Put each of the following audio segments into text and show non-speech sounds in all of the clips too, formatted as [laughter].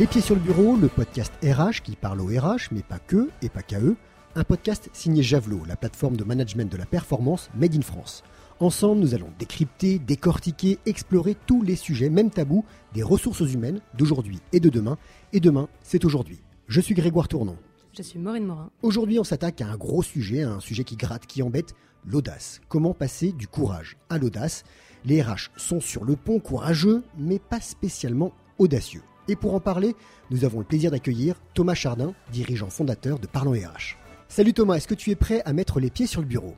Les pieds sur le bureau, le podcast RH qui parle au RH, mais pas que et pas qu'à eux. Un podcast signé Javelot, la plateforme de management de la performance Made in France. Ensemble, nous allons décrypter, décortiquer, explorer tous les sujets, même tabous, des ressources humaines d'aujourd'hui et de demain. Et demain, c'est aujourd'hui. Je suis Grégoire Tournon. Je suis Maureen Morin. Aujourd'hui, on s'attaque à un gros sujet, un sujet qui gratte, qui embête, l'audace. Comment passer du courage à l'audace? Les RH sont sur le pont courageux, mais pas spécialement audacieux. Et pour en parler, nous avons le plaisir d'accueillir Thomas Chardin, dirigeant fondateur de Parlons RH. Salut Thomas, est-ce que tu es prêt à mettre les pieds sur le bureau?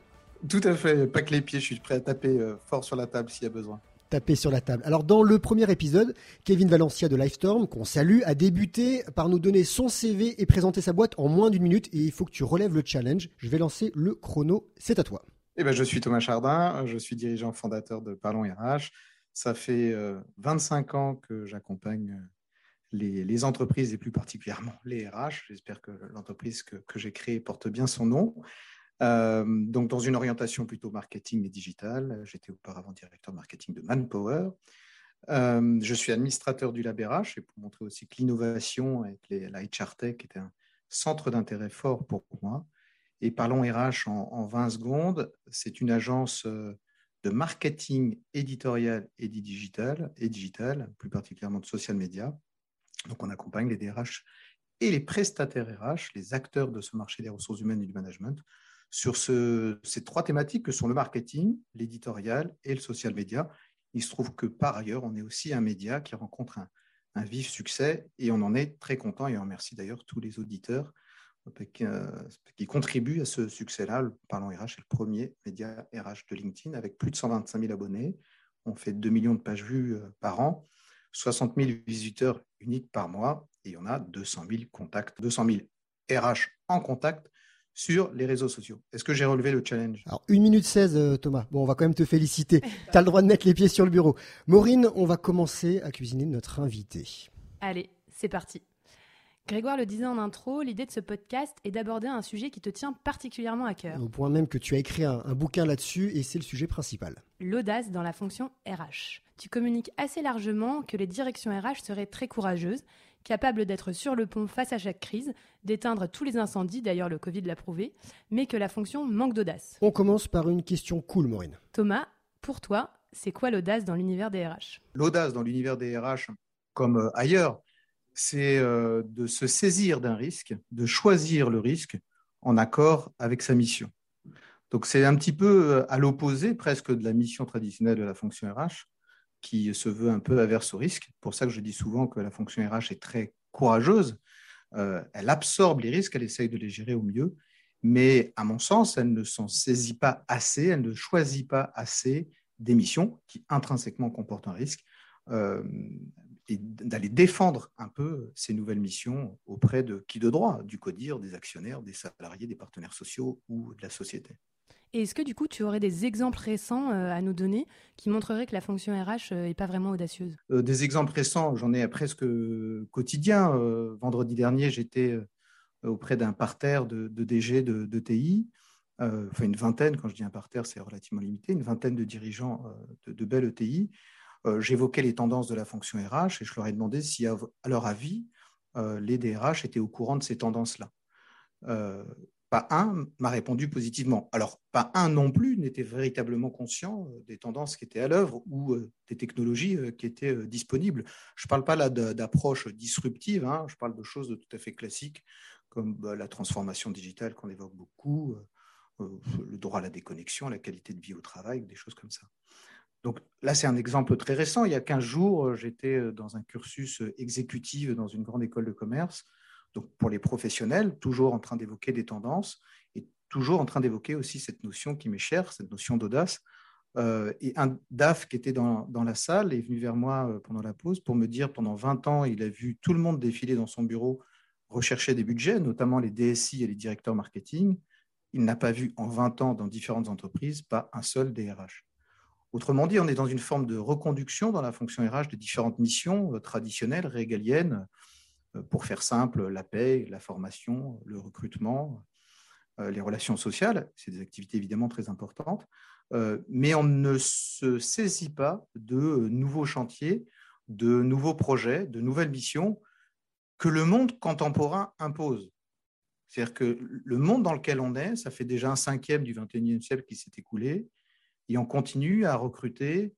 Tout à fait, pas que les pieds, je suis prêt à taper euh, fort sur la table s'il y a besoin. Taper sur la table. Alors dans le premier épisode, Kevin Valencia de Livestorm, qu'on salue, a débuté par nous donner son CV et présenter sa boîte en moins d'une minute et il faut que tu relèves le challenge. Je vais lancer le chrono, c'est à toi. Eh ben, je suis Thomas Chardin, je suis dirigeant fondateur de Parlons RH. Ça fait 25 euh, ans que j'accompagne les, entreprises et plus particulièrement les RH. J'espère que l'entreprise que, j'ai créée porte bien son nom. Euh, donc, dans une orientation plutôt marketing et digital. J'étais auparavant directeur marketing de Manpower. Euh, je suis administrateur du Lab RH et pour montrer aussi que l'innovation avec les, la HR Tech était un centre d'intérêt fort pour moi. Et parlons RH en, en 20 secondes. C'est une agence euh, de marketing éditorial et digital, et digital, plus particulièrement de social media, donc, on accompagne les DRH et les prestataires RH, les acteurs de ce marché des ressources humaines et du management, sur ces trois thématiques que sont le marketing, l'éditorial et le social media. Il se trouve que par ailleurs, on est aussi un média qui rencontre un, vif succès et on en est très content et on remercie d'ailleurs tous les auditeurs euh, qui, contribuent à ce succès-là. Parlons RH est le premier média RH de LinkedIn avec plus de 125 000 abonnés. On fait 2 millions de pages vues euh, par an 60 000 visiteurs uniques par mois et on a 200 000 contacts, 200 000 RH en contact sur les réseaux sociaux. Est-ce que j'ai relevé le challenge? Alors, 1 minute 16, euh, Thomas. Bon, on va quand même te féliciter. [laughs] tu as le droit de mettre les pieds sur le bureau. Maureen, on va commencer à cuisiner notre invité. Allez, c'est parti. Grégoire le disait en intro, l'idée de ce podcast est d'aborder un sujet qui te tient particulièrement à cœur. Au point même que tu as écrit un, bouquin là-dessus et c'est le sujet principal. L'audace dans la fonction RH. Tu communiques assez largement que les directions RH seraient très courageuses, capables d'être sur le pont face à chaque crise, d'éteindre tous les incendies, d'ailleurs le Covid l'a prouvé, mais que la fonction manque d'audace. On commence par une question cool, Maureen. Thomas, pour toi, c'est quoi l'audace dans l'univers des RH L'audace dans l'univers des RH, comme euh, ailleurs, c'est euh, de se saisir d'un risque, de choisir le risque en accord avec sa mission. Donc c'est un petit peu euh, à l'opposé presque de la mission traditionnelle de la fonction RH, qui se veut un peu averse au risque. Pour ça que je dis souvent que la fonction RH est très courageuse. Euh, elle absorbe les risques, elle essaye de les gérer au mieux, mais à mon sens, elle ne s'en saisit pas assez, elle ne choisit pas assez des missions qui intrinsèquement comportent un risque et d'aller défendre un peu ces nouvelles missions auprès de qui de droit, du CODIR, des actionnaires, des salariés, des partenaires sociaux ou de la société. Est-ce que du coup, tu aurais des exemples récents euh, à nous donner qui montreraient que la fonction RH n'est euh, pas vraiment audacieuse? Euh, Des exemples récents, j'en ai presque quotidien. vendredi dernier, j'étais auprès d'un parterre de, DG de, TI, enfin une vingtaine, quand je dis un parterre, c'est relativement limité, une vingtaine de dirigeants de, de belles ETI. J'évoquais les tendances de la fonction RH et je leur ai demandé si, à, leur avis, les DRH étaient au courant de ces tendances-là. Pas un m'a répondu positivement. Alors, pas un non plus n'était véritablement conscient des tendances qui étaient à l'œuvre ou des technologies qui étaient disponibles. Je ne parle pas là d'approche disruptive, hein. je parle de choses tout à fait classiques comme bah, la transformation digitale qu'on évoque beaucoup, le droit à la déconnexion, la qualité de vie au travail, des choses comme ça. Donc là, c'est un exemple très récent. Il y a 15 jours, euh, j'étais euh, dans un cursus euh, exécutif dans une grande école de commerce. Donc pour les professionnels, toujours en train d'évoquer des tendances et toujours en train d'évoquer aussi cette notion qui m'est chère, cette notion d'audace. et un DAF qui était dans, dans, la salle est venu vers moi pendant la pause pour me dire pendant 20 ans, il a vu tout le monde défiler dans son bureau, rechercher des budgets, notamment les DSI et les directeurs marketing. Il n'a pas vu en 20 ans dans différentes entreprises pas un seul DRH. Autrement dit, on est dans une forme de reconduction dans la fonction RH des différentes missions euh, traditionnelles, régaliennes, euh, pour faire simple, la paix, la formation, le recrutement, euh, les relations sociales. C'est des activités évidemment très importantes, mais on ne se saisit pas de nouveaux chantiers, de nouveaux projets, de nouvelles missions que le monde contemporain impose. C'est-à-dire que le monde dans lequel on est, ça fait déjà un cinquième du 21e siècle qui s'est écoulé, et on continue à recruter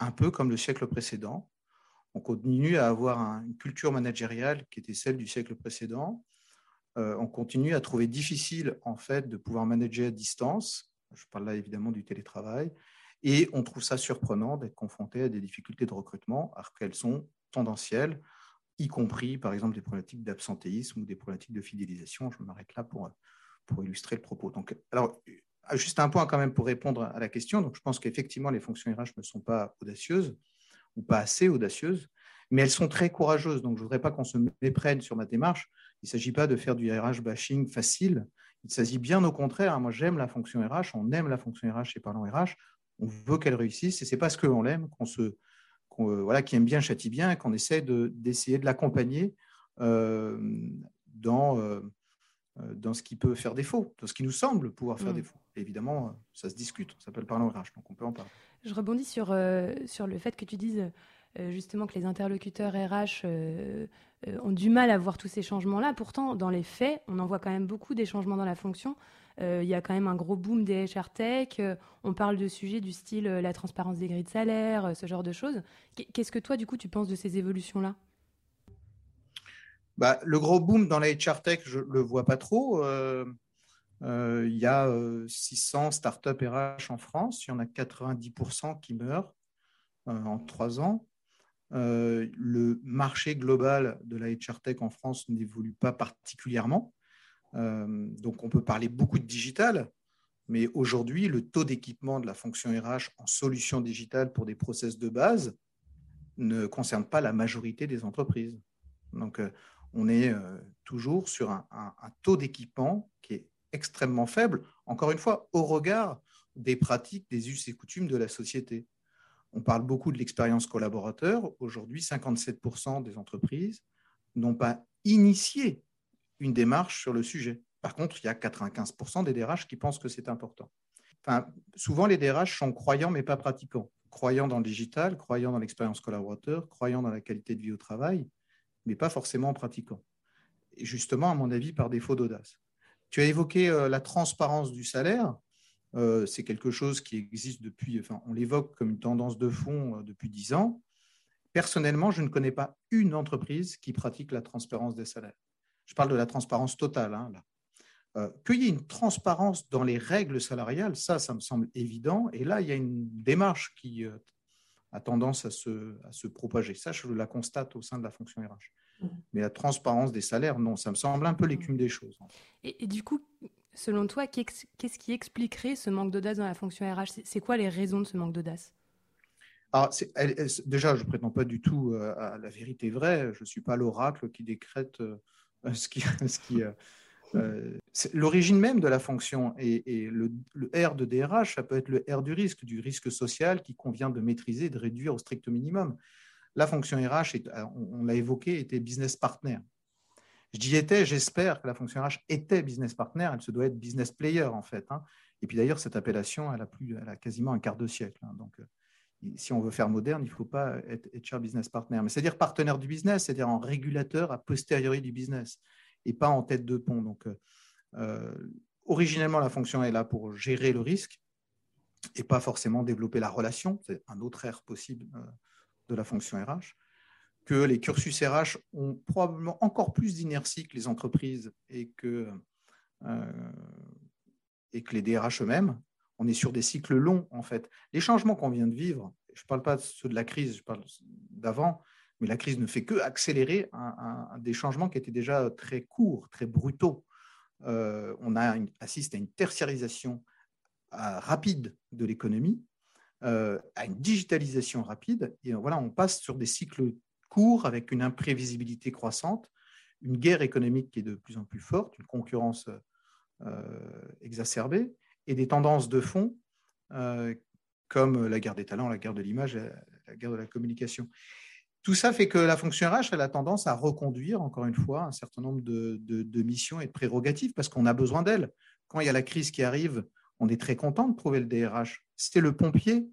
un peu comme le siècle précédent. On continue à avoir une culture managériale qui était celle du siècle précédent. Euh, on continue à trouver difficile en fait de pouvoir manager à distance. Je parle là évidemment du télétravail. Et on trouve ça surprenant d'être confronté à des difficultés de recrutement, alors qu'elles sont tendancielles, y compris par exemple des problématiques d'absentéisme ou des problématiques de fidélisation. Je m'arrête là pour, pour illustrer le propos. Donc, alors, juste un point quand même pour répondre à la question. Donc, je pense qu'effectivement, les fonctions RH ne sont pas audacieuses ou pas assez audacieuses, mais elles sont très courageuses. Donc, je ne voudrais pas qu'on se méprenne sur ma démarche. Il ne s'agit pas de faire du RH bashing facile. Il s'agit bien au contraire. Moi, j'aime la fonction RH. On aime la fonction RH chez Parlons RH. On veut qu'elle réussisse. Et ce n'est pas ce qu'on l'aime qu'on se, euh, voilà, qui aime bien châtie bien, et qu'on essaie d'essayer de, l'accompagner euh, dans, euh, dans ce qui peut faire défaut, dans ce qui nous semble pouvoir faire mm. défaut. évidemment, ça se discute, ça s'appelle parler RH, donc on peut en parler. Je rebondis sur, sur le fait que tu dises justement que les interlocuteurs RH ont du mal à voir tous ces changements-là. Pourtant, dans les faits, on en voit quand même beaucoup des changements dans la fonction. Euh, il y a quand même un gros boom des HR Tech. Euh, on parle de sujets du style euh, la transparence des grilles de salaire, ce genre de choses. Qu'est-ce que toi, du coup, tu penses de ces évolutions-là? Bah, le gros boom dans la HR Tech, je ne le vois pas trop. Il y a 600 startups RH en France. Il y en a 90% qui meurent en trois ans. le marché global de la HR Tech en France n'évolue pas particulièrement. Euh, donc on peut parler beaucoup de digital, mais aujourd'hui, le taux d'équipement de la fonction RH en solutions digitales pour des process de base ne concerne pas la majorité des entreprises. Donc euh, on est euh, toujours sur un, taux d'équipement qui est extrêmement faible, encore une fois, au regard des pratiques, des us et coutumes de la société. On parle beaucoup de l'expérience collaborateur. Aujourd'hui, 57% des entreprises n'ont pas initié une démarche sur le sujet. Par contre, il y a 95% des DRH qui pensent que c'est important. Souvent, les DRH sont croyants mais pas pratiquants. Croyants dans le digital, croyants dans l'expérience collaborateur, croyants dans la qualité de vie au travail, mais pas forcément en pratiquant. Et justement, à mon avis, par défaut d'audace. Tu as évoqué euh, la transparence du salaire. Euh, c'est quelque chose qui existe depuis, enfin, on l'évoque comme une tendance de fond euh, depuis dix ans. Personnellement, je ne connais pas une entreprise qui pratique la transparence des salaires. Je parle de la transparence totale. Hein, qu'il y ait une transparence dans les règles salariales, ça, ça me semble évident. Et là, il y a une démarche qui a tendance à se, à se, propager. Ça, je la constate au sein de la fonction RH. Mais la transparence des salaires, non, ça me semble un peu l'écume des choses. Et, du coup, selon toi, qu'est-ce qui expliquerait ce manque d'audace dans la fonction RH C'est quoi les raisons de ce manque d'audace? Alors, déjà, je ne prétends pas du tout euh, à la vérité vraie. Je ne suis pas l'oracle qui décrète euh, [laughs] ce qui, ce qui euh, l'origine même de la fonction et, le, R de DRH, ça peut être le R du risque, du risque social qui convient de maîtriser, de réduire au strict minimum. La fonction RH, on, l'a évoqué, était business partner. Je dis était, j'espère que la fonction RH était business partner, elle se doit être business player en fait. Hein. Et puis d'ailleurs, cette appellation, elle a, plus, elle a quasiment un quart de siècle. Hein. Donc, si on veut faire moderne, il ne faut pas être HR business partner. Mais c'est-à-dire partenaire du business, c'est-à-dire en régulateur a posteriori du business et pas en tête de pont. Donc, euh, euh, originellement, la fonction est là pour gérer le risque et pas forcément développer la relation. C'est un autre R possible euh, de la fonction RH. Que les cursus RH ont probablement encore plus d'inertie que les entreprises et que, et que les DRH eux-mêmes on est sur des cycles longs, en fait. Les changements qu'on vient de vivre, je ne parle pas de ceux de la crise, je parle d'avant, mais la crise ne fait que accélérer des changements qui étaient déjà très courts, très brutaux. Euh, on a assiste à une tertiarisation euh, rapide de l'économie, euh, à une digitalisation rapide, et voilà, on passe sur des cycles courts avec une imprévisibilité croissante, une guerre économique qui est de plus en plus forte, une concurrence exacerbée, et des tendances de fond euh, comme la guerre des talents, la guerre de l'image, la guerre de la communication. Tout ça fait que la fonction RH a tendance à reconduire, encore une fois, un certain nombre de, missions et de prérogatives parce qu'on a besoin d'elles. Quand il y a la crise qui arrive, on est très content de trouver le DRH. C'était le pompier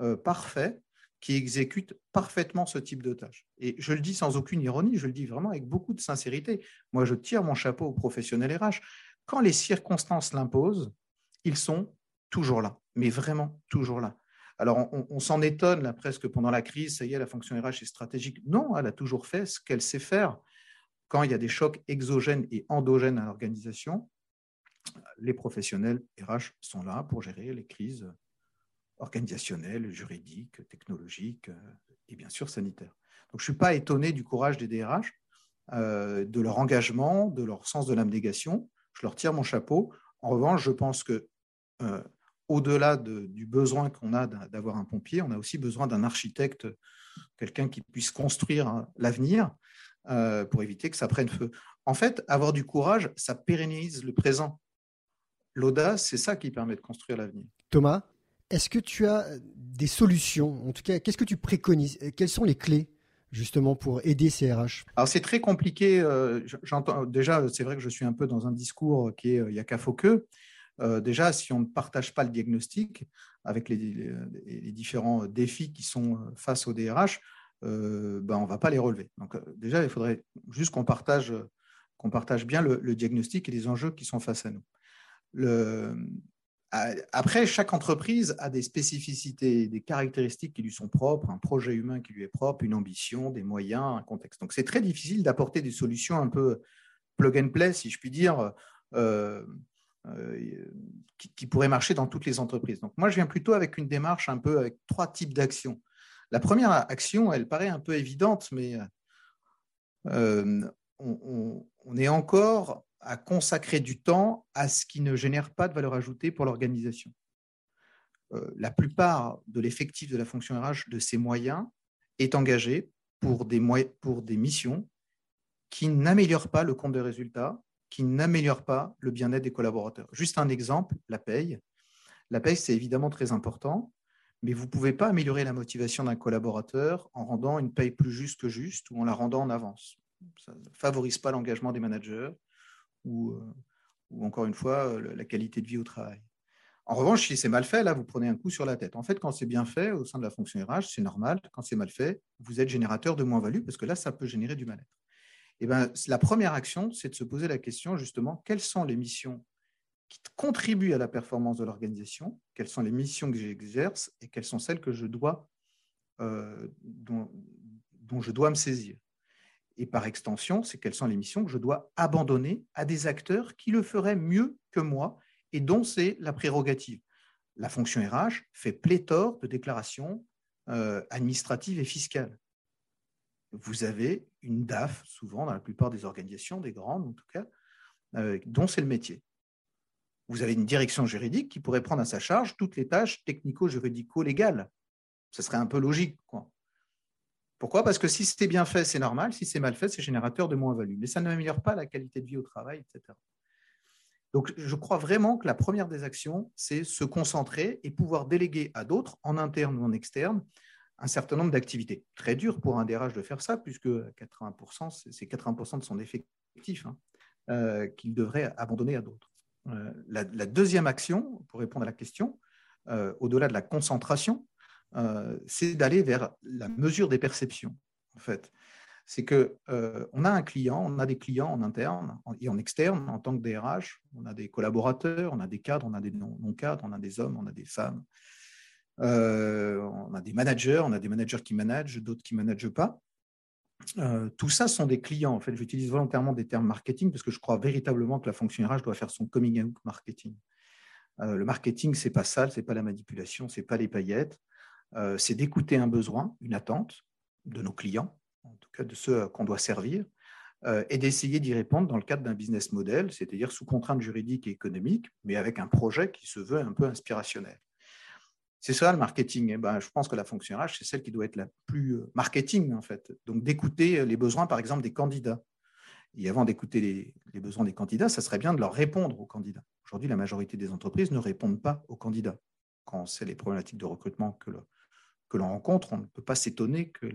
euh, parfait qui exécutent parfaitement ce type de tâche. Et je le dis sans aucune ironie, je le dis vraiment avec beaucoup de sincérité. Moi, je tire mon chapeau aux professionnels RH. Quand les circonstances l'imposent, ils sont toujours là, mais vraiment toujours là. Alors, on, s'en étonne presque pendant la crise, ça y est, la fonction RH est stratégique. Non, elle a toujours fait ce qu'elle sait faire. Quand il y a des chocs exogènes et endogènes à l'organisation, les professionnels RH sont là pour gérer les crises organisationnelles, juridiques, technologiques et bien sûr sanitaires. Donc, je ne suis pas étonné du courage des DRH, euh, de leur engagement, de leur sens de l'abnégation. Je leur tire mon chapeau. En revanche, je pense que euh, au-delà du besoin qu'on a d'avoir un pompier, on a aussi besoin d'un architecte, quelqu'un qui puisse construire hein, l'avenir euh, pour éviter que ça prenne feu. En fait, avoir du courage, ça pérennise le présent. L'audace, c'est ça qui permet de construire l'avenir. Thomas, est-ce que tu as des solutions? En tout cas, qu'est-ce que tu préconises? Quelles sont les clés justement pour aider CRH Alors c'est très compliqué. Euh, j'entends déjà, c'est vrai que je suis un peu dans un discours qui est il n'y a qu'à que. Euh, déjà, si on ne partage pas le diagnostic avec les, différents défis qui sont euh, face au DRH, euh, ben, on ne va pas les relever. Donc, déjà, il faudrait juste qu'on partage, qu'on partage bien le, diagnostic et les enjeux qui sont face à nous. Après, chaque entreprise a des spécificités, des caractéristiques qui lui sont propres, un projet humain qui lui est propre, une ambition, des moyens, un contexte. Donc, c'est très difficile d'apporter des solutions un peu plug and play, si je puis dire, euh, qui, pourrait marcher dans toutes les entreprises. Donc moi, je viens plutôt avec une démarche un peu avec trois types d'actions. La première action, elle paraît un peu évidente, mais euh, on, est encore à consacrer du temps à ce qui ne génère pas de valeur ajoutée pour l'organisation. Euh, la plupart de l'effectif de la fonction RH de ces moyens est engagé pour des, pour des missions qui n'améliorent pas le compte de résultats qui n'améliore pas le bien-être des collaborateurs. Juste un exemple, la paye. La paye, c'est évidemment très important, mais vous ne pouvez pas améliorer la motivation d'un collaborateur en rendant une paye plus juste que juste ou en la rendant en avance. Ça ne favorise pas l'engagement des managers ou, euh, ou, encore une fois euh, la qualité de vie au travail. En revanche, si c'est mal fait, là, vous prenez un coup sur la tête. En fait, quand c'est bien fait au sein de la fonction RH, c'est normal. Quand c'est mal fait, vous êtes générateur de moins-value parce que là, ça peut générer du mal-être. Eh ben, la première action, c'est de se poser la question justement, quelles sont les missions qui contribuent à la performance de l'organisation, quelles sont les missions que j'exerce et quelles sont celles que je dois, euh, dont, je dois me saisir. Et par extension, c'est quelles sont les missions que je dois abandonner à des acteurs qui le feraient mieux que moi et dont c'est la prérogative. La fonction RH fait pléthore de déclarations euh, administratives et fiscales vous avez une DAF, souvent dans la plupart des organisations, des grandes en tout cas, euh, dont c'est le métier. Vous avez une direction juridique qui pourrait prendre à sa charge toutes les tâches technico-juridico-légales. Ce serait un peu logique. Quoi. Pourquoi? Parce que si c'est bien fait, c'est normal. Si c'est mal fait, c'est générateur de moins-value. Mais ça n'améliore pas la qualité de vie au travail, etc. Donc, je crois vraiment que la première des actions, c'est se concentrer et pouvoir déléguer à d'autres, en interne ou en externe, un certain nombre d'activités. Très dur pour un DRH de faire ça, puisque 80%, c'est 80% de son effectif hein, euh, qu'il devrait abandonner à d'autres. Euh, la, deuxième action, pour répondre à la question, euh, au-delà de la concentration, c'est d'aller vers la mesure des perceptions. En fait, c'est que on a un client, on a des clients en interne et en externe en tant que DRH. On a des collaborateurs, on a des cadres, on a des non-cadres, on a des hommes, on a des femmes. Euh, on a des managers, on a des managers qui managent, d'autres qui ne managent pas. Euh, tout ça sont des clients. En fait, j'utilise volontairement des termes marketing parce que je crois véritablement que la fonction RH doit faire son coming out marketing. Euh, le marketing, c'est pas ça, c'est pas la manipulation, c'est pas les paillettes. C'est d'écouter un besoin, une attente de nos clients, en tout cas de ceux qu'on doit servir, et d'essayer d'y répondre dans le cadre d'un business model, c'est-à-dire sous contrainte juridique et économique, mais avec un projet qui se veut un peu inspirationnel. C'est ça le marketing. Eh ben, je pense que la fonction RH, c'est celle qui doit être la plus euh, marketing, en fait. Donc, d'écouter les besoins, par exemple, des candidats. Et avant d'écouter les, besoins des candidats, ça serait bien de leur répondre aux candidats. Aujourd'hui, la majorité des entreprises ne répondent pas aux candidats. Quand c'est les problématiques de recrutement que, que l'on rencontre, on ne peut pas s'étonner qu'un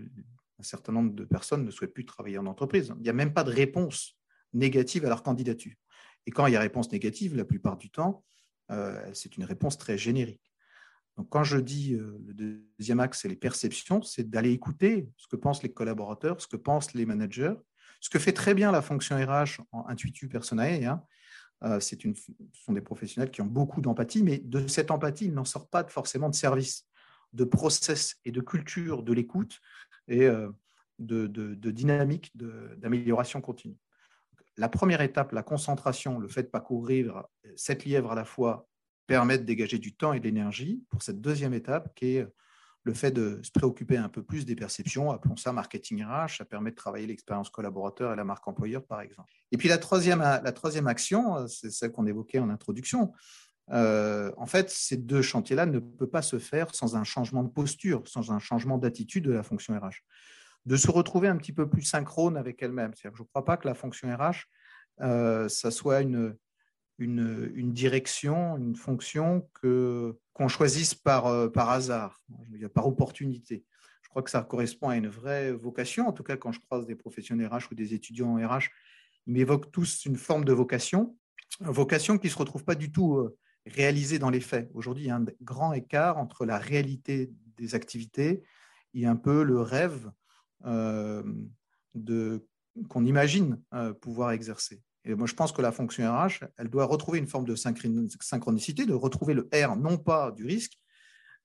certain nombre de personnes ne souhaitent plus travailler en entreprise. Il n'y a même pas de réponse négative à leur candidature. Et quand il y a réponse négative, la plupart du temps, euh, c'est une réponse très générique. Donc, quand je dis le deuxième axe, c'est les perceptions, c'est d'aller écouter ce que pensent les collaborateurs, ce que pensent les managers, ce que fait très bien la fonction RH en intuitu personnel. Hein. une, ce sont des professionnels qui ont beaucoup d'empathie, mais de cette empathie, ils n'en sortent pas forcément de service, de process et de culture de l'écoute et de, de dynamique d'amélioration continue. La première étape, la concentration, le fait de parcourir sept lièvres à la fois, permet de dégager du temps et de l'énergie pour cette deuxième étape qui est le fait de se préoccuper un peu plus des perceptions, appelons ça marketing RH, ça permet de travailler l'expérience collaborateur et la marque employeur, par exemple. Et puis la troisième, la troisième action, c'est celle qu'on évoquait en introduction. Euh, en fait, ces deux chantiers-là ne peuvent pas se faire sans un changement de posture, sans un changement d'attitude de la fonction RH de se retrouver un petit peu plus synchrone avec elle-même. Je ne crois pas que la fonction RH, euh, ça soit une, une, direction, une fonction que, qu'on choisisse par, euh, par hasard, par opportunité. Je crois que ça correspond à une vraie vocation. En tout cas, quand je croise des professionnels RH ou des étudiants en RH, ils m'évoquent tous une forme de vocation, vocation qui ne se retrouve pas du tout réalisée dans les faits. Aujourd'hui, il y a un grand écart entre la réalité des activités et un peu le rêve euh, de, qu'on imagine euh, pouvoir exercer. Et moi, je pense que la fonction RH, elle doit retrouver une forme de synchronicité, de retrouver le R, non pas du risque,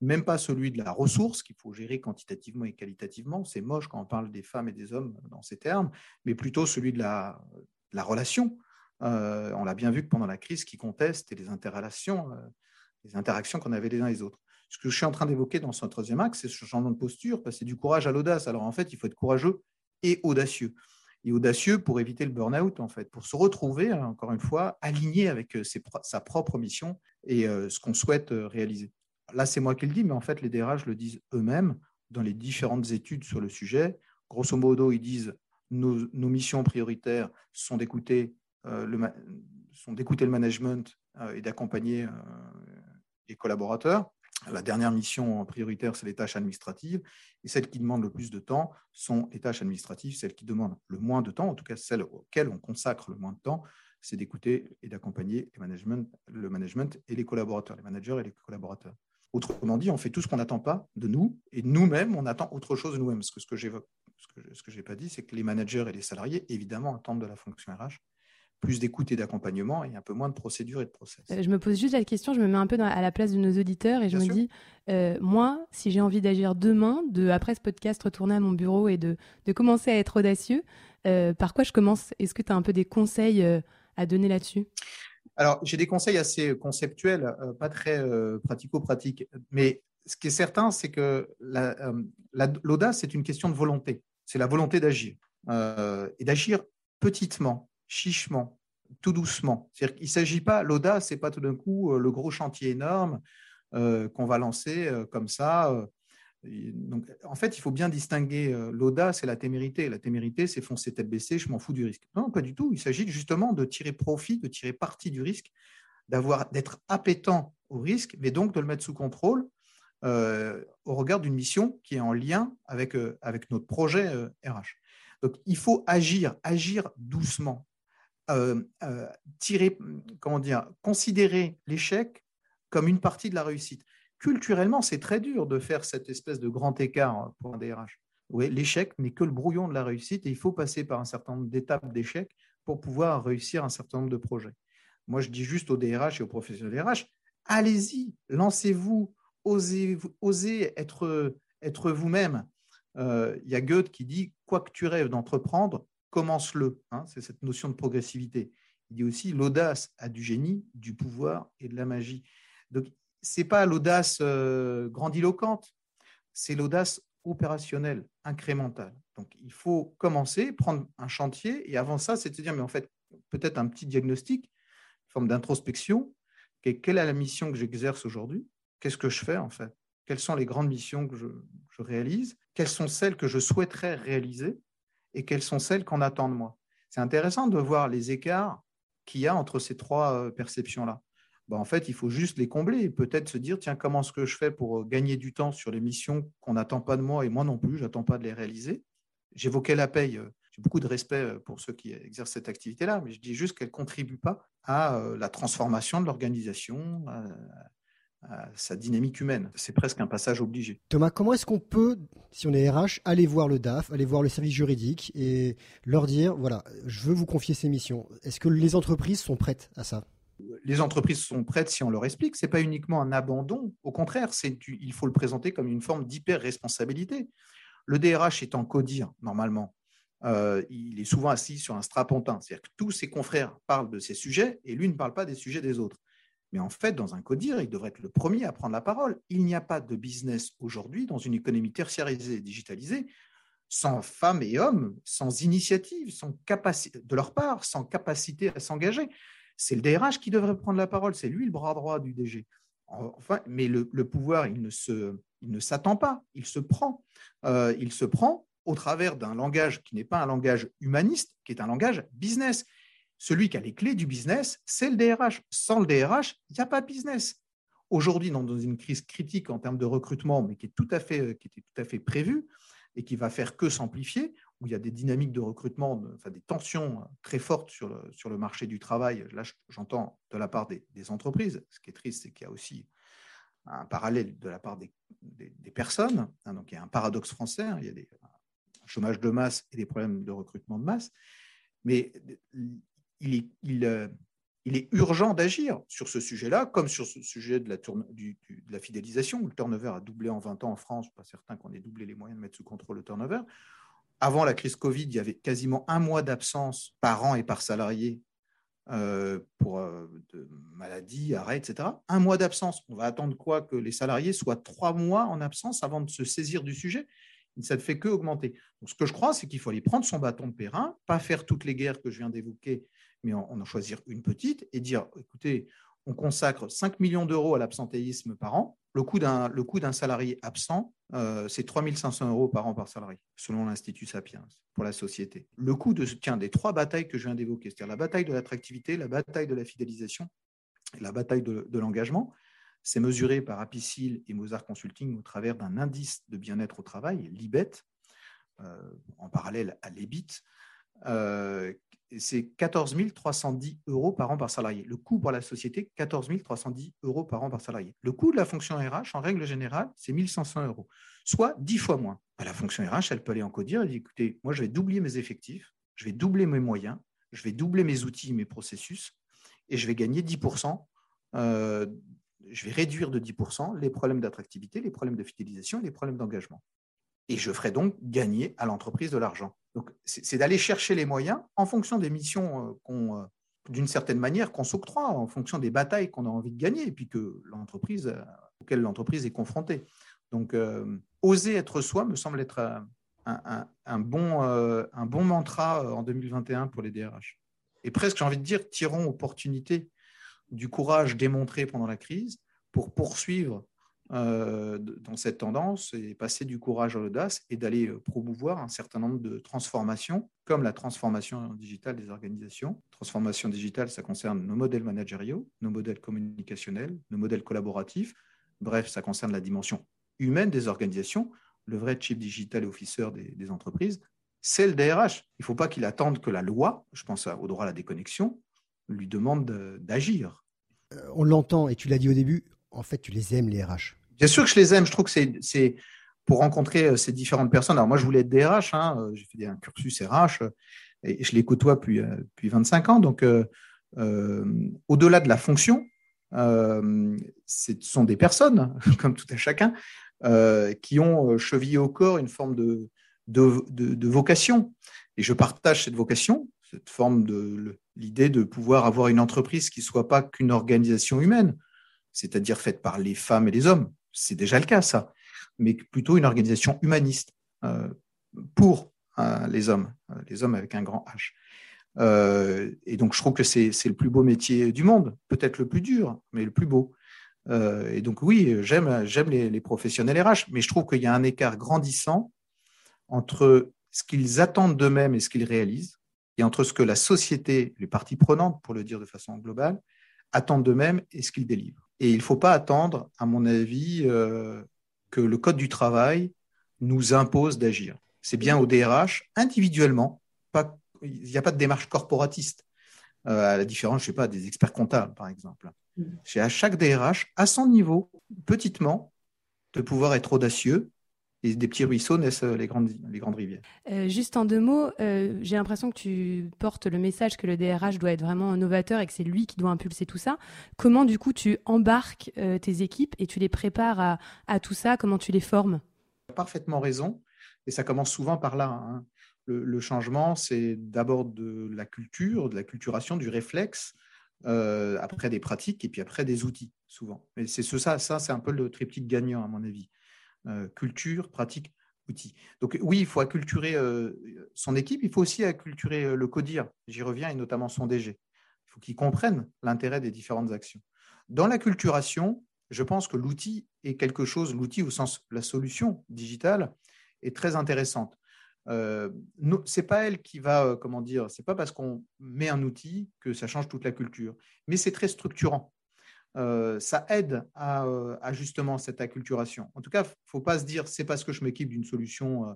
même pas celui de la ressource qu'il faut gérer quantitativement et qualitativement. C'est moche quand on parle des femmes et des hommes dans ces termes, mais plutôt celui de la relation. Euh, on l'a bien vu que pendant la crise, qui conteste et les interrelations, les interactions qu'on avait les uns les autres. Ce que je suis en train d'évoquer dans ce troisième axe, c'est ce changement de posture, passer du courage à l'audace. Alors en fait, il faut être courageux et audacieux. Et audacieux pour éviter le burn-out, en fait, pour se retrouver, hein, encore une fois, aligné avec euh, sa propre mission et euh, ce qu'on souhaite euh, réaliser. Là, c'est moi qui le dis, mais en fait, les DRH le disent eux-mêmes dans les différentes études sur le sujet. Grosso modo, ils disent nos, missions prioritaires sont d'écouter le, sont d'écouter le management et d'accompagner les collaborateurs. La dernière mission prioritaire, c'est les tâches administratives. Et celles qui demandent le plus de temps sont les tâches administratives, celles qui demandent le moins de temps, en tout cas celles auxquelles on consacre le moins de temps, c'est d'écouter et d'accompagner le management et les collaborateurs, les managers et les collaborateurs. Autrement dit, on fait tout ce qu'on n'attend pas de nous, et nous-mêmes, on attend autre chose de nous-mêmes. Ce que je n'ai pas dit, c'est que les managers et les salariés, évidemment, attendent de la fonction RH plus d'écoute et d'accompagnement et un peu moins de procédures et de process. Euh, je me pose juste la question, je me mets un peu à la place de nos auditeurs et je me dis, euh, moi, si j'ai envie d'agir demain, de après ce podcast retourner à mon bureau et de, de commencer à être audacieux, euh, par quoi je commence? Est-ce que tu as un peu des conseils à donner là-dessus? Alors, j'ai des conseils assez conceptuels, pas très pratico-pratiques, mais ce qui est certain, c'est que l'audace, c'est une question de volonté. C'est la volonté d'agir et d'agir petitement, chichement, tout doucement. Qu'il ne s'agit pas, l'audace, ce n'est pas tout d'un coup euh, le gros chantier énorme euh, qu'on va lancer euh, comme ça. Donc, en fait, il faut bien distinguer l'audace et la témérité. La témérité, c'est foncer tête baissée, je m'en fous du risque. Non, pas du tout. Il s'agit justement de tirer profit, de tirer parti du risque, d'avoir, d'être appétant au risque, mais donc de le mettre sous contrôle au regard d'une mission qui est en lien avec, avec notre projet RH. Donc, il faut agir, agir doucement, euh, euh, considérer l'échec comme une partie de la réussite. Culturellement, c'est très dur de faire cette espèce de grand écart pour un DRH. Oui, l'échec n'est que le brouillon de la réussite et il faut passer par un certain nombre d'étapes d'échec pour pouvoir réussir un certain nombre de projets. Moi, je dis juste aux DRH et aux professionnels DRH, allez-y, lancez-vous, osez, osez être, être vous-même. Euh, il y a Goethe qui dit, quoi que tu rêves d'entreprendre, commence-le. Hein, c'est cette notion de progressivité. Il dit aussi l'audace a du génie, du pouvoir et de la magie. Donc, ce n'est pas l'audace euh, grandiloquente, c'est l'audace opérationnelle, incrémentale. Donc, il faut commencer, prendre un chantier, et avant ça, c'est de se dire, mais en fait, peut-être un petit diagnostic, une forme d'introspection. Quelle est la mission que j'exerce aujourd'hui? Qu'est-ce que je fais, en fait? Quelles sont les grandes missions que je réalise? Quelles sont celles que je souhaiterais réaliser? Et quelles sont celles qu'on attend de moi. C'est intéressant de voir les écarts qu'il y a entre ces trois euh, perceptions-là. Ben, en fait, il faut juste les combler et peut-être se dire, tiens, comment est-ce que je fais pour euh, gagner du temps sur les missions qu'on n'attend pas de moi et moi non plus, je n'attends pas de les réaliser. J'évoquais la paye, euh, j'ai beaucoup de respect pour ceux qui exercent cette activité-là, mais je dis juste qu'elle ne contribue pas à la transformation de l'organisation, sa dynamique humaine. C'est presque un passage obligé. Thomas, comment est-ce qu'on peut, si on est RH, aller voir le DAF, aller voir le service juridique et leur dire, voilà, je veux vous confier ces missions Est-ce que les entreprises sont prêtes à ça? Les entreprises sont prêtes si on leur explique. Ce n'est pas uniquement un abandon. Au contraire, il faut le présenter comme une forme d'hyper-responsabilité. Le DRH est en CODIR, normalement. Euh, il est souvent assis sur un strapontin. C'est-à-dire que tous ses confrères parlent de ces sujets et lui ne parle pas des sujets des autres. Mais en fait, dans un CODIR, il devrait être le premier à prendre la parole. Il n'y a pas de business aujourd'hui dans une économie tertiarisée et digitalisée sans femmes et hommes, sans initiative, sans de leur part, sans capacité à s'engager. C'est le DRH qui devrait prendre la parole, c'est lui le bras droit du DG. Enfin, mais le, pouvoir, il ne, se, il ne s'attend pas, il se prend. Euh, il se prend au travers d'un langage qui n'est pas un langage humaniste, qui est un langage business. Celui qui a les clés du business, c'est le DRH. Sans le DRH, il n'y a pas de business. Aujourd'hui, dans une crise critique en termes de recrutement, mais qui, est tout à fait, euh, qui était tout à fait prévue et qui va faire que s'amplifier, où il y a des dynamiques de recrutement, enfin des tensions euh, très fortes sur le, sur le marché du travail. Là, j'entends de la part des, entreprises. Ce qui est triste, c'est qu'il y a aussi un parallèle de la part des, des, personnes. Hein, donc, il y a un paradoxe français. Hein. il y a des, un chômage de masse et des problèmes de recrutement de masse. Mais il est, euh, il, est urgent d'agir sur ce sujet-là, comme sur ce sujet de la, fidélisation, le turnover a doublé en 20 ans en France. Pas certain qu'on ait doublé les moyens de mettre sous contrôle le turnover. Avant la crise Covid, il y avait quasiment un mois d'absence par an et par salarié euh, pour euh, de etc. Un mois d'absence. On va attendre quoi? Que les salariés soient trois mois en absence avant de se saisir du sujet? Ça ne fait que augmenter. Donc, ce que je crois, c'est qu'il faut aller prendre son bâton de périn, pas faire toutes les guerres que je viens d'évoquer, mais en, choisir une petite et dire, écoutez, on consacre 5 millions d'euros à l'absentéisme par an. Le coût d'un salarié absent, euh, c'est 3 500 euros par an par salarié, selon l'Institut Sapiens, pour la société. Le coût de, tiens, des trois batailles que je viens d'évoquer, c'est-à-dire la bataille de l'attractivité, la bataille de la fidélisation la bataille de l'engagement, c'est mesuré par Apicil et Mozart Consulting au travers d'un indice de bien-être au travail, l'IBET, euh, en parallèle à l'EBIT. Euh, c'est 14 310 euros par an par salarié. Le coût pour la société, 14 310 euros par an par salarié. Le coût de la fonction RH, en règle générale, c'est 1500 euros, soit 10 fois moins. Bah, la fonction RH, elle peut aller en codir et dire, écoutez, moi, je vais doubler mes effectifs, je vais doubler mes moyens, je vais doubler mes outils, mes processus, et je vais gagner 10% je vais réduire de 10% les problèmes d'attractivité, les problèmes de fidélisation et les problèmes d'engagement. Et je ferai donc gagner à l'entreprise de l'argent. Donc, c'est d'aller chercher les moyens en fonction des missions euh, qu'on, euh, d'une certaine manière, qu'on s'octroie, en fonction des batailles qu'on a envie de gagner, et puis l'entreprise, euh, auquel l'entreprise est confrontée. Donc, oser être soi me semble être un, un, bon, un bon mantra en 2021 pour les DRH. Et presque, j'ai envie de dire, tirons opportunité du courage démontré pendant la crise pour poursuivre euh, dans cette tendance et passer du courage à l'audace et d'aller euh, promouvoir un certain nombre de transformations, comme la transformation digitale des organisations. Transformation digitale, ça concerne nos modèles managériaux, nos modèles communicationnels, nos modèles collaboratifs. Bref, ça concerne la dimension humaine des organisations. Le vrai chief digital officer des, des entreprises, c'est le DRH. Il ne faut pas qu'il attende que la loi, je pense au droit à la déconnexion, lui demande d'agir. Euh, on l'entend, et tu l'as dit au début, en fait, tu les aimes, les RH. Bien sûr que je les aime. Je trouve que c'est pour rencontrer euh, ces différentes personnes. Alors moi, je voulais être DRH. Hein, euh, j'ai fait un cursus RH et je les côtoie depuis, depuis 25 ans. Donc, au-delà de la fonction, ce sont des personnes, [laughs] comme tout à chacun, qui ont chevillé au corps une forme de, de, de, vocation. Et je partage cette vocation, cette forme de l'idée de pouvoir avoir une entreprise qui ne soit pas qu'une organisation humaine, c'est-à-dire faite par les femmes et les hommes. C'est déjà le cas, ça, mais plutôt une organisation humaniste euh, pour euh, les hommes, euh, les hommes avec un grand H. et donc, je trouve que c'est le plus beau métier du monde, peut-être le plus dur, mais le plus beau. et donc, oui, j'aime les, les professionnels RH, mais je trouve qu'il y a un écart grandissant entre ce qu'ils attendent d'eux-mêmes et ce qu'ils réalisent et entre ce que la société, les parties prenantes, pour le dire de façon globale, attendent d'eux-mêmes et ce qu'ils délivrent. Et il ne faut pas attendre, à mon avis, euh, que le Code du travail nous impose d'agir. C'est bien au DRH, individuellement, il n'y a pas de démarche corporatiste, euh, à la différence, je sais pas, des experts comptables, par exemple. C'est à chaque DRH, à son niveau, petitement, de pouvoir être audacieux des petits ruisseaux naissent euh, les grandes, les grandes rivières. Euh, juste en deux mots, euh, j'ai l'impression que tu portes le message que le DRH doit être vraiment novateur et que c'est lui qui doit impulser tout ça. Comment du coup tu embarques tes équipes et tu les prépares à, à tout ça? Comment tu les formes? Parfaitement raison. Et ça commence souvent par là. Hein. Le, le, changement, c'est d'abord de la culture, de la culturation, du réflexe, après des pratiques et puis après des outils, souvent. Et c'est ça, ça c'est un peu le triptyque gagnant, à mon avis. Euh, culture, pratique, outils. Donc oui, il faut acculturer euh, son équipe, il faut aussi acculturer euh, le CODIR, j'y reviens, et notamment son DG. Il faut qu'ils comprennent l'intérêt des différentes actions. Dans la culturation, je pense que l'outil est quelque chose, l'outil au sens la solution digitale est très intéressante. Euh, c'est pas elle qui va, comment dire, c'est pas parce qu'on met un outil que ça change toute la culture, mais c'est très structurant. Euh, ça aide euh, à, justement cette acculturation. En tout cas, il ne faut pas se dire c'est parce que je m'équipe d'une solution, euh,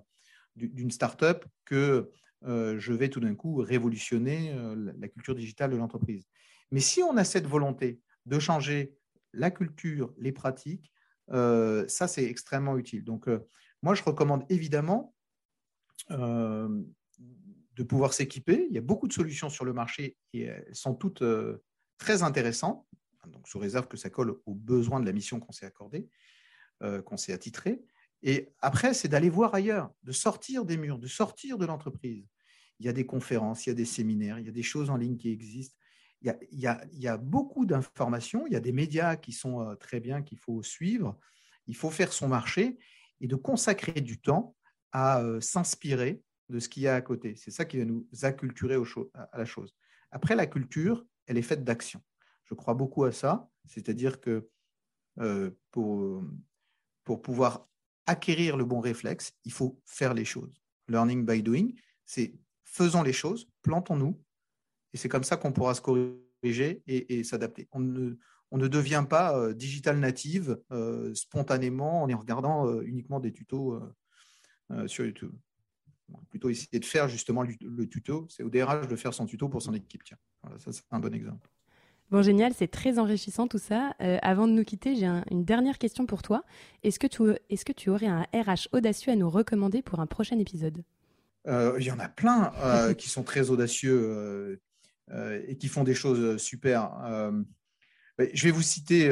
d'une start-up que je vais tout d'un coup révolutionner la culture digitale de l'entreprise. Mais si on a cette volonté de changer la culture, les pratiques, ça c'est extrêmement utile. Donc, moi, je recommande évidemment de pouvoir s'équiper. Il y a beaucoup de solutions sur le marché et elles sont toutes très intéressantes donc sous réserve que ça colle aux besoins de la mission qu'on s'est accordée, euh, qu'on s'est attitré. Et après, c'est d'aller voir ailleurs, de sortir des murs, de sortir de l'entreprise. Il y a des conférences, il y a des séminaires, il y a des choses en ligne qui existent. Il y a beaucoup d'informations, il y a des médias qui sont euh, très bien, qu'il faut suivre. Il faut faire son marché et de consacrer du temps à euh, s'inspirer de ce qu'il y a à côté. C'est ça qui va nous acculturer à la chose. Après, la culture, elle est faite d'action. Je crois beaucoup à ça. C'est-à-dire que euh, pour, pour pouvoir acquérir le bon réflexe, il faut faire les choses. Learning by doing, c'est faisons les choses, plantons-nous, et c'est comme ça qu'on pourra se corriger et, s'adapter. On ne, on ne devient pas euh, digital native euh, spontanément en regardant uniquement des tutos sur YouTube. plutôt essayer de faire justement le, tuto. C'est au DRH de faire son tuto pour son équipe. Tiens. ça, c'est un bon exemple. Bon, génial, c'est très enrichissant tout ça. Euh, avant de nous quitter, j'ai une dernière question pour toi. Est-ce que, tu, est que tu aurais un RH audacieux à nous recommander pour un prochain épisode? Euh, Il y en a plein euh, [laughs] qui sont très audacieux et qui font des choses super. je vais vous citer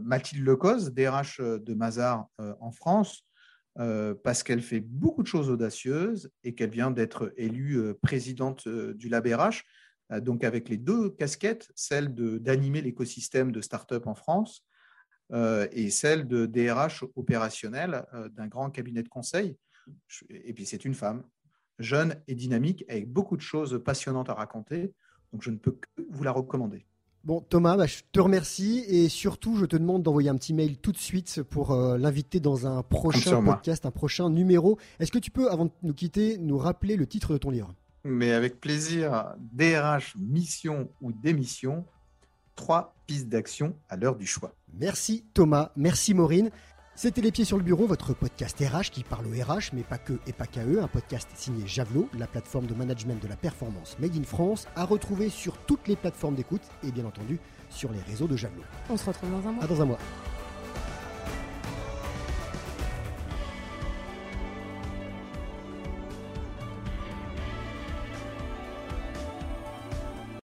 Mathilde Lecoz, DRH de Mazar en France, parce qu'elle fait beaucoup de choses audacieuses et qu'elle vient d'être élue présidente du LabRH. Euh, donc avec les deux casquettes, celle d'animer l'écosystème de start-up en France euh, et celle de DRH opérationnel euh, d'un grand cabinet de conseil. Et puis c'est une femme, jeune et dynamique, avec beaucoup de choses passionnantes à raconter. Donc je ne peux que vous la recommander. Bon, Thomas, bah, je te remercie et surtout, je te demande d'envoyer un petit mail tout de suite pour l'inviter dans un prochain podcast, un prochain numéro. Est-ce que tu peux, avant de nous quitter, nous rappeler le titre de ton livre? Mais avec plaisir. DRH, mission ou démission, trois pistes d'action à l'heure du choix. Merci Thomas, merci Maureen. C'était Les Pieds sur le Bureau, votre podcast RH qui parle au RH, mais pas que et pas qu'à eux. Un podcast signé Javelot, la plateforme de management de la performance Made in France, à retrouver sur toutes les plateformes d'écoute et bien entendu sur les réseaux de Javelot. On se retrouve dans un mois. À dans un mois.